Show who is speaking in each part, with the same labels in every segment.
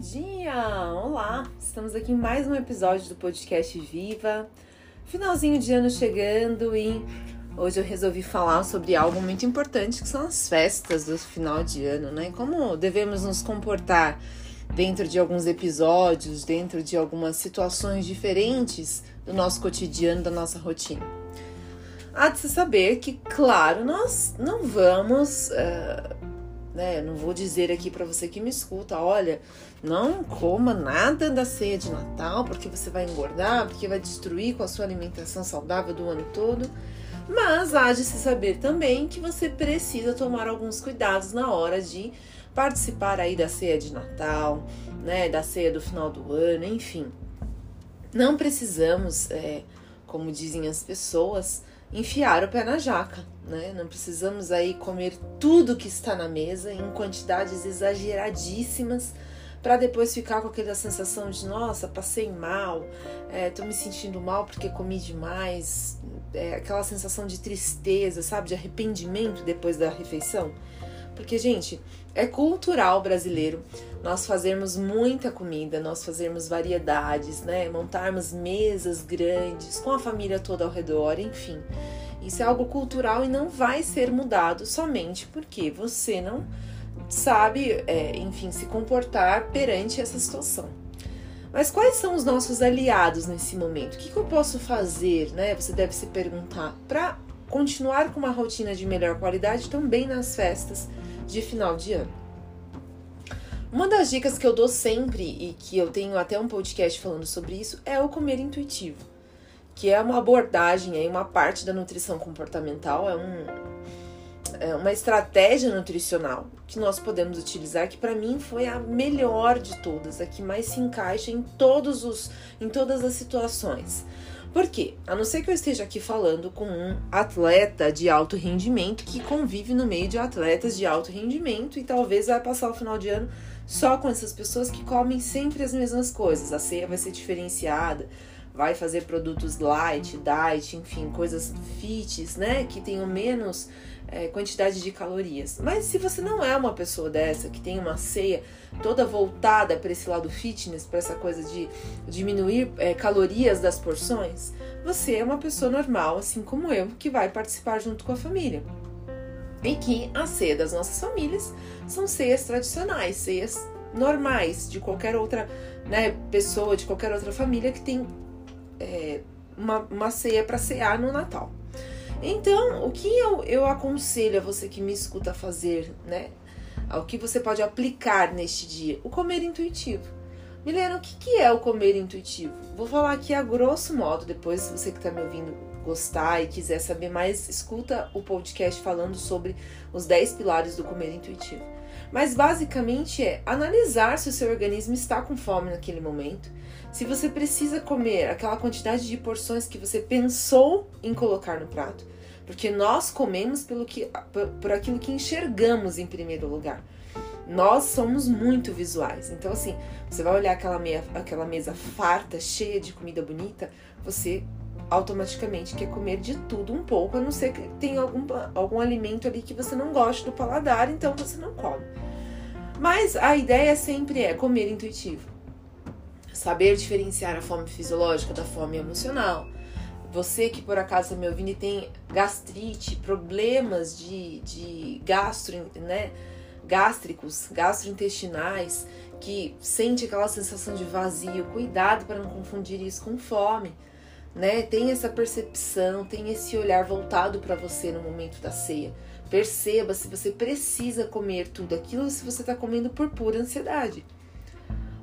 Speaker 1: dia! Olá! Estamos aqui em mais um episódio do podcast Viva. Finalzinho de ano chegando e hoje eu resolvi falar sobre algo muito importante que são as festas do final de ano, né? Como devemos nos comportar dentro de alguns episódios, dentro de algumas situações diferentes do nosso cotidiano, da nossa rotina. Há de se saber que, claro, nós não vamos. Uh, né? Não vou dizer aqui para você que me escuta, olha, não coma nada da ceia de Natal porque você vai engordar, porque vai destruir com a sua alimentação saudável do ano todo. Mas há de se saber também que você precisa tomar alguns cuidados na hora de participar aí da ceia de Natal, né, da ceia do final do ano, enfim. Não precisamos, é, como dizem as pessoas, enfiar o pé na jaca, né? Não precisamos aí comer tudo que está na mesa em quantidades exageradíssimas para depois ficar com aquela sensação de nossa, passei mal, é, tô me sentindo mal porque comi demais, é, aquela sensação de tristeza, sabe, de arrependimento depois da refeição. Porque, gente, é cultural brasileiro nós fazermos muita comida, nós fazermos variedades, né? Montarmos mesas grandes com a família toda ao redor, enfim. Isso é algo cultural e não vai ser mudado somente porque você não sabe, é, enfim, se comportar perante essa situação. Mas quais são os nossos aliados nesse momento? O que, que eu posso fazer, né? Você deve se perguntar para continuar com uma rotina de melhor qualidade também nas festas de final de ano. Uma das dicas que eu dou sempre e que eu tenho até um podcast falando sobre isso é o comer intuitivo, que é uma abordagem aí, uma parte da nutrição comportamental, é, um, é uma estratégia nutricional que nós podemos utilizar que para mim foi a melhor de todas, a que mais se encaixa em todos os em todas as situações. Por quê? A não ser que eu esteja aqui falando com um atleta de alto rendimento que convive no meio de atletas de alto rendimento e talvez vai passar o final de ano só com essas pessoas que comem sempre as mesmas coisas. A ceia vai ser diferenciada, vai fazer produtos light, diet, enfim, coisas fits, né? Que tenham menos é, quantidade de calorias. Mas se você não é uma pessoa dessa, que tem uma ceia toda voltada para esse lado fitness, para essa coisa de diminuir é, calorias das porções, você é uma pessoa normal, assim como eu, que vai participar junto com a família. E que a ceia das nossas famílias são ceias tradicionais, ceias normais de qualquer outra né, pessoa, de qualquer outra família que tem é, uma, uma ceia para cear no Natal. Então, o que eu, eu aconselho a você que me escuta fazer, né? Ao que você pode aplicar neste dia? O comer intuitivo. Milena, o que, que é o comer intuitivo? Vou falar aqui a grosso modo, depois, você que está me ouvindo gostar e quiser saber mais, escuta o podcast falando sobre os 10 pilares do comer intuitivo. Mas basicamente é analisar se o seu organismo está com fome naquele momento, se você precisa comer aquela quantidade de porções que você pensou em colocar no prato, porque nós comemos pelo que, por aquilo que enxergamos em primeiro lugar. Nós somos muito visuais. Então, assim, você vai olhar aquela, meia, aquela mesa farta, cheia de comida bonita, você automaticamente quer comer de tudo um pouco, a não ser que tenha algum, algum alimento ali que você não goste do paladar, então você não come. Mas a ideia sempre é comer intuitivo. Saber diferenciar a fome fisiológica da fome emocional. Você que por acaso está me ouvindo e tem gastrite, problemas de, de gastro, né, gástricos, gastrointestinais, que sente aquela sensação de vazio, cuidado para não confundir isso com fome né? Tem essa percepção, tem esse olhar voltado para você no momento da ceia. Perceba se você precisa comer tudo aquilo ou se você está comendo por pura ansiedade.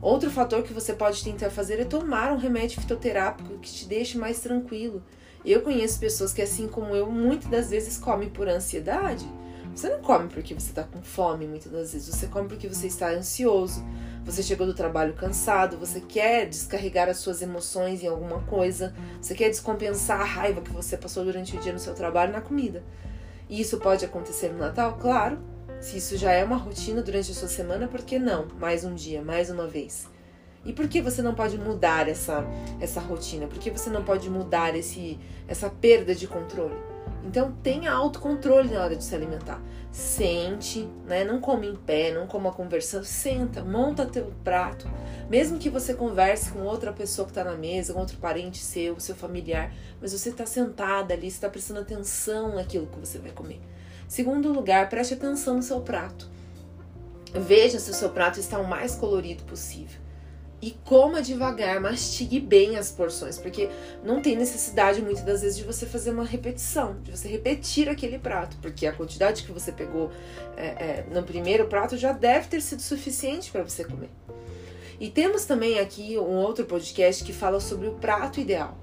Speaker 1: Outro fator que você pode tentar fazer é tomar um remédio fitoterápico que te deixe mais tranquilo. Eu conheço pessoas que, assim como eu, muitas das vezes comem por ansiedade. Você não come porque você está com fome, muitas das vezes. Você come porque você está ansioso. Você chegou do trabalho cansado, você quer descarregar as suas emoções em alguma coisa, você quer descompensar a raiva que você passou durante o dia no seu trabalho na comida. E isso pode acontecer no Natal? Claro. Se isso já é uma rotina durante a sua semana, por que não? Mais um dia, mais uma vez. E por que você não pode mudar essa, essa rotina? Por que você não pode mudar esse, essa perda de controle? Então tenha autocontrole na hora de se alimentar. Sente, né? Não come em pé, não coma conversando, senta, monta teu prato. Mesmo que você converse com outra pessoa que está na mesa, com outro parente seu, seu familiar, mas você está sentada ali, está prestando atenção naquilo que você vai comer. Segundo lugar, preste atenção no seu prato. Veja se o seu prato está o mais colorido possível e coma devagar, mastigue bem as porções, porque não tem necessidade muitas das vezes de você fazer uma repetição, de você repetir aquele prato, porque a quantidade que você pegou é, é, no primeiro prato já deve ter sido suficiente para você comer. E temos também aqui um outro podcast que fala sobre o prato ideal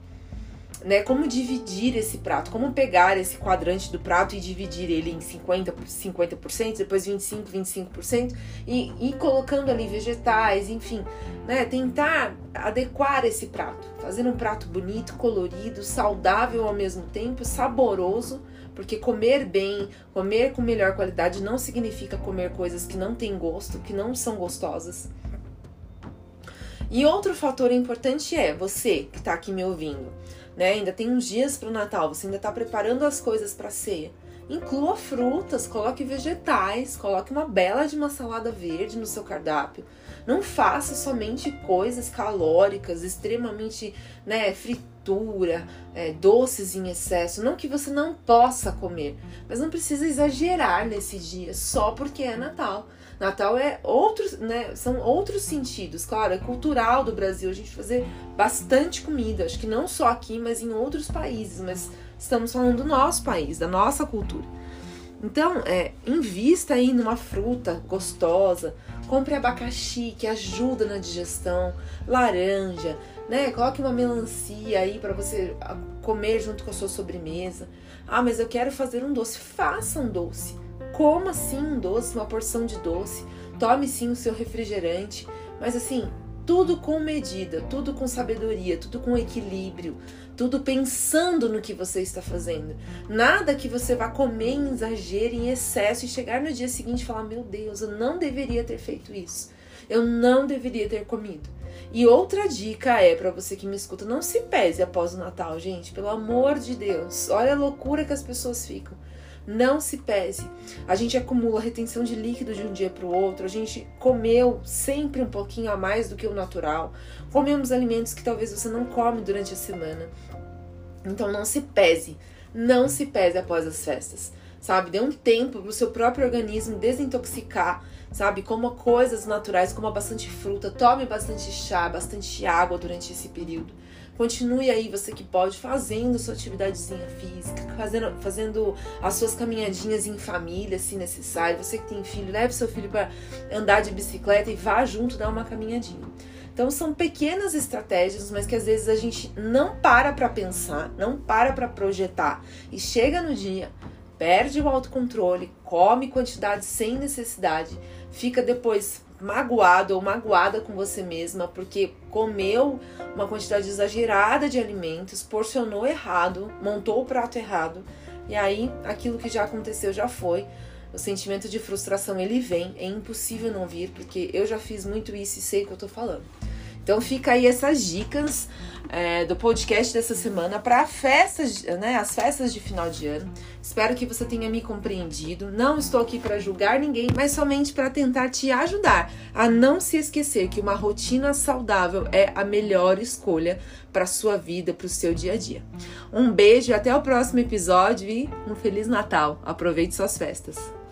Speaker 1: né, como dividir esse prato, como pegar esse quadrante do prato e dividir ele em 50%, 50% depois 25%, 25% e ir colocando ali vegetais, enfim, né, tentar adequar esse prato, fazer um prato bonito, colorido, saudável ao mesmo tempo, saboroso, porque comer bem, comer com melhor qualidade não significa comer coisas que não têm gosto, que não são gostosas. E outro fator importante é você que está aqui me ouvindo né? Ainda tem uns dias para o Natal, você ainda está preparando as coisas para ceia. Inclua frutas, coloque vegetais, coloque uma bela de uma salada verde no seu cardápio. Não faça somente coisas calóricas, extremamente, né, fritura, é, doces em excesso. Não que você não possa comer, mas não precisa exagerar nesse dia só porque é Natal. Natal é outros, né? São outros sentidos. Claro, é cultural do Brasil a gente fazer bastante comida. Acho que não só aqui, mas em outros países. Mas estamos falando do nosso país, da nossa cultura. Então, é, invista aí numa fruta gostosa. Compre abacaxi, que ajuda na digestão. Laranja, né? Coloque uma melancia aí para você comer junto com a sua sobremesa. Ah, mas eu quero fazer um doce. Faça um doce. Coma sim um doce, uma porção de doce. Tome sim o seu refrigerante. Mas assim, tudo com medida, tudo com sabedoria, tudo com equilíbrio, tudo pensando no que você está fazendo. Nada que você vá comer em exagero, em excesso e chegar no dia seguinte e falar: Meu Deus, eu não deveria ter feito isso. Eu não deveria ter comido. E outra dica é para você que me escuta: não se pese após o Natal, gente, pelo amor de Deus. Olha a loucura que as pessoas ficam. Não se pese. A gente acumula retenção de líquido de um dia para o outro. A gente comeu sempre um pouquinho a mais do que o natural. Comemos alimentos que talvez você não come durante a semana. Então não se pese. Não se pese após as festas. Sabe? Dê um tempo para o seu próprio organismo desintoxicar sabe? Coma coisas naturais, coma bastante fruta, tome bastante chá, bastante água durante esse período. Continue aí, você que pode, fazendo sua atividadezinha física, fazendo, fazendo as suas caminhadinhas em família, se necessário. Você que tem filho, leve seu filho para andar de bicicleta e vá junto dar uma caminhadinha. Então são pequenas estratégias, mas que às vezes a gente não para para pensar, não para para projetar e chega no dia, perde o autocontrole, come quantidade sem necessidade, fica depois magoado ou magoada com você mesma porque comeu uma quantidade exagerada de alimentos, porcionou errado, montou o prato errado, e aí aquilo que já aconteceu já foi. O sentimento de frustração ele vem, é impossível não vir, porque eu já fiz muito isso e sei o que eu tô falando. Então fica aí essas dicas é, do podcast dessa semana para festas, né, as festas de final de ano. Espero que você tenha me compreendido. Não estou aqui para julgar ninguém, mas somente para tentar te ajudar a não se esquecer que uma rotina saudável é a melhor escolha para sua vida, para o seu dia a dia. Um beijo, até o próximo episódio e um feliz Natal. Aproveite suas festas.